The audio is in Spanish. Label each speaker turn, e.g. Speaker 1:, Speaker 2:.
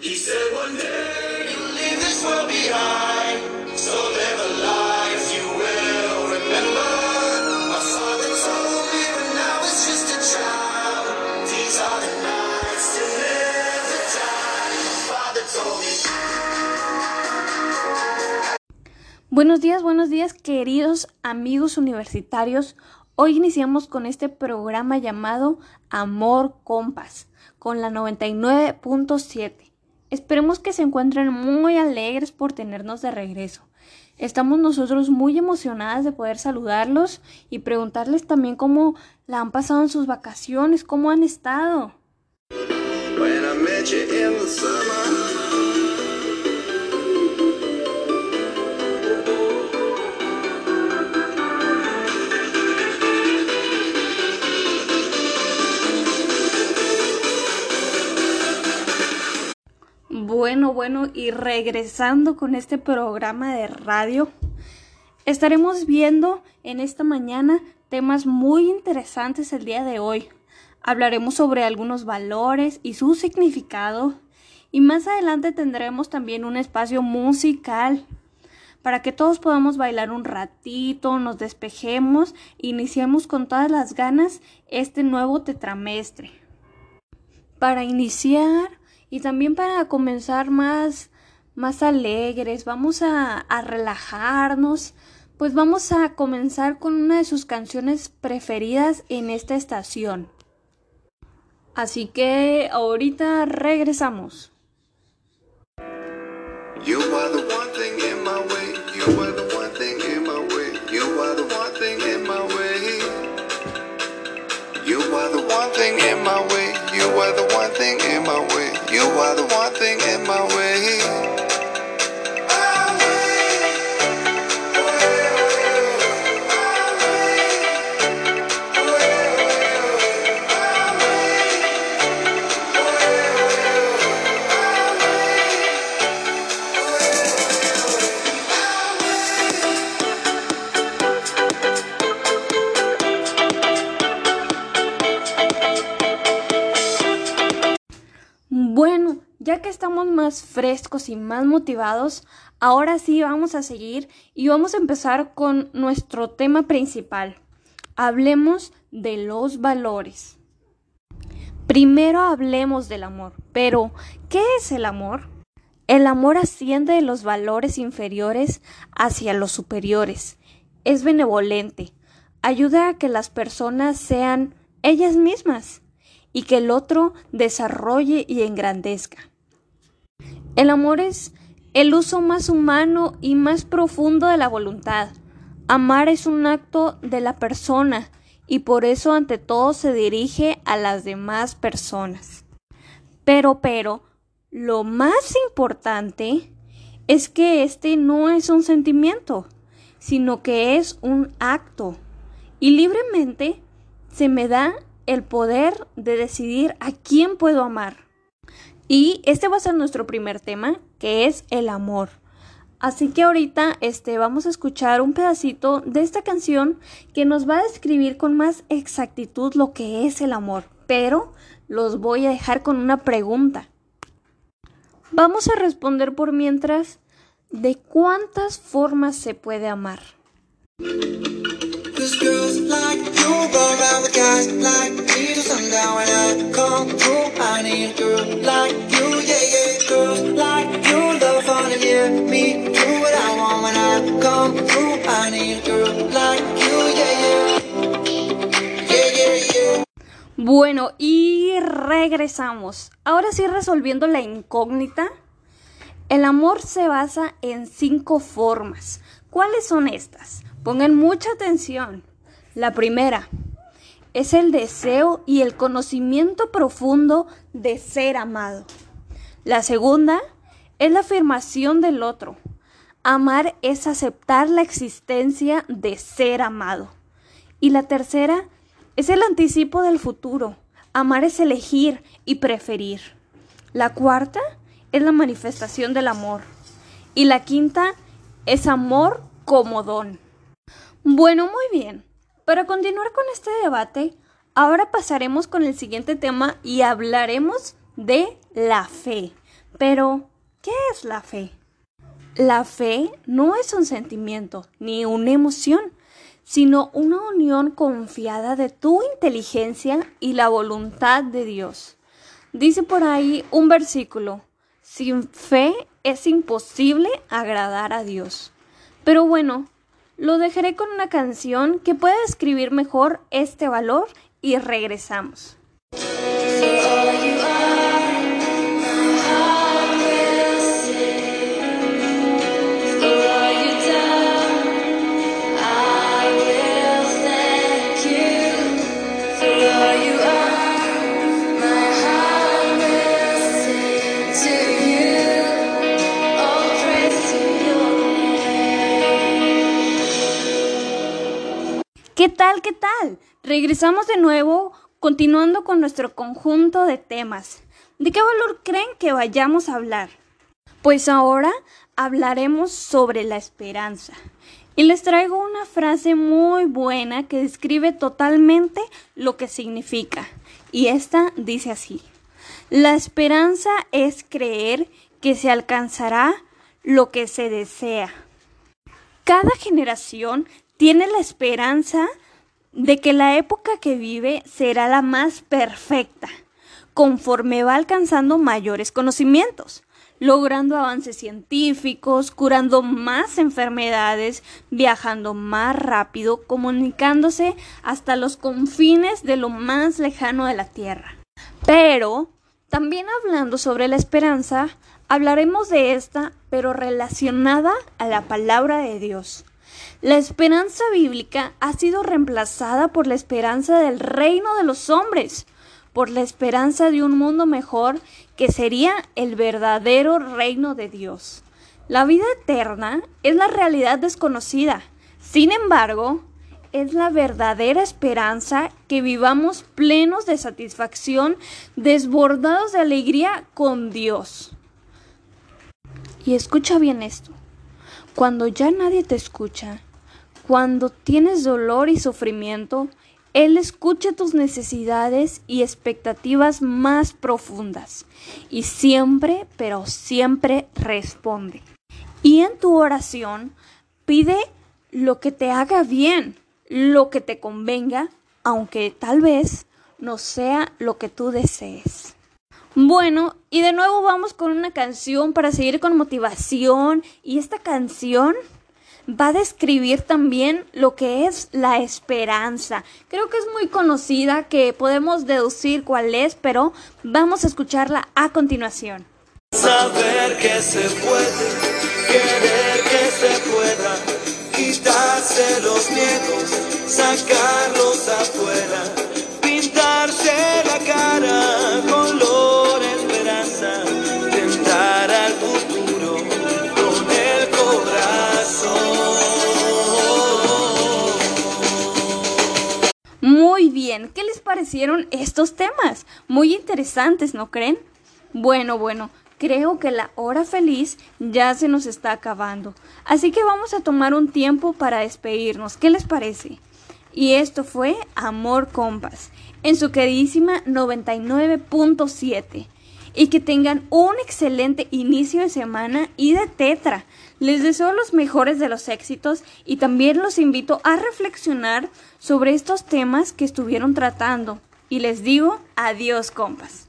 Speaker 1: He said one day you'll leave this world behind. So live a life you will remember. My father told me when I was just a child. These are the nights to live or die. My father told me.
Speaker 2: Buenos días, buenos días queridos amigos universitarios. Hoy iniciamos con este programa llamado Amor Compas con la 99.7. Esperemos que se encuentren muy alegres por tenernos de regreso. Estamos nosotros muy emocionadas de poder saludarlos y preguntarles también cómo la han pasado en sus vacaciones, cómo han estado. Bueno, y regresando con este programa de radio, estaremos viendo en esta mañana temas muy interesantes el día de hoy. Hablaremos sobre algunos valores y su significado y más adelante tendremos también un espacio musical para que todos podamos bailar un ratito, nos despejemos e iniciemos con todas las ganas este nuevo tetramestre. Para iniciar y también para comenzar más, más alegres, vamos a, a relajarnos, pues vamos a comenzar con una de sus canciones preferidas en esta estación. Así que ahorita regresamos.
Speaker 1: You are the one thing in my way. You are the one thing in my way. You are the one thing in my way. You are the one thing in my way. You are the one thing in my way. You are the one thing
Speaker 2: más frescos y más motivados, ahora sí vamos a seguir y vamos a empezar con nuestro tema principal. Hablemos de los valores. Primero hablemos del amor, pero ¿qué es el amor? El amor asciende de los valores inferiores hacia los superiores. Es benevolente, ayuda a que las personas sean ellas mismas y que el otro desarrolle y engrandezca. El amor es el uso más humano y más profundo de la voluntad. Amar es un acto de la persona y por eso ante todo se dirige a las demás personas. Pero, pero, lo más importante es que este no es un sentimiento, sino que es un acto. Y libremente se me da el poder de decidir a quién puedo amar. Y este va a ser nuestro primer tema, que es el amor. Así que ahorita este, vamos a escuchar un pedacito de esta canción que nos va a describir con más exactitud lo que es el amor. Pero los voy a dejar con una pregunta. Vamos a responder por mientras de cuántas formas se puede amar. Bueno, y regresamos. Ahora sí resolviendo la incógnita. El amor se basa en cinco formas. ¿Cuáles son estas? Pongan mucha atención. La primera es el deseo y el conocimiento profundo de ser amado. La segunda es la afirmación del otro. Amar es aceptar la existencia de ser amado. Y la tercera es el anticipo del futuro. Amar es elegir y preferir. La cuarta es la manifestación del amor. Y la quinta es amor como don. Bueno, muy bien. Para continuar con este debate, ahora pasaremos con el siguiente tema y hablaremos de la fe. Pero, ¿qué es la fe? La fe no es un sentimiento ni una emoción, sino una unión confiada de tu inteligencia y la voluntad de Dios. Dice por ahí un versículo, sin fe es imposible agradar a Dios. Pero bueno, lo dejaré con una canción que pueda describir mejor este valor y regresamos. ¿Qué tal? ¿Qué tal? Regresamos de nuevo continuando con nuestro conjunto de temas. ¿De qué valor creen que vayamos a hablar? Pues ahora hablaremos sobre la esperanza. Y les traigo una frase muy buena que describe totalmente lo que significa. Y esta dice así. La esperanza es creer que se alcanzará lo que se desea. Cada generación tiene la esperanza de que la época que vive será la más perfecta, conforme va alcanzando mayores conocimientos, logrando avances científicos, curando más enfermedades, viajando más rápido, comunicándose hasta los confines de lo más lejano de la Tierra. Pero, también hablando sobre la esperanza, hablaremos de esta, pero relacionada a la palabra de Dios la esperanza bíblica ha sido reemplazada por la esperanza del reino de los hombres, por la esperanza de un mundo mejor que sería el verdadero reino de Dios. La vida eterna es la realidad desconocida. Sin embargo, es la verdadera esperanza que vivamos plenos de satisfacción, desbordados de alegría con Dios. Y escucha bien esto. Cuando ya nadie te escucha, cuando tienes dolor y sufrimiento, Él escucha tus necesidades y expectativas más profundas y siempre, pero siempre responde. Y en tu oración pide lo que te haga bien, lo que te convenga, aunque tal vez no sea lo que tú desees. Bueno, y de nuevo vamos con una canción para seguir con motivación y esta canción va a describir también lo que es la esperanza. Creo que es muy conocida, que podemos deducir cuál es, pero vamos a escucharla a continuación.
Speaker 1: Saber que se puede, querer que se pueda, quitarse los miedos, sacarlos afuera,
Speaker 2: ¿qué les parecieron estos temas? Muy interesantes, ¿no creen? Bueno, bueno, creo que la hora feliz ya se nos está acabando. Así que vamos a tomar un tiempo para despedirnos. ¿Qué les parece? Y esto fue Amor Compas en su queridísima 99.7. Y que tengan un excelente inicio de semana y de tetra. Les deseo los mejores de los éxitos y también los invito a reflexionar sobre estos temas que estuvieron tratando. Y les digo adiós compas.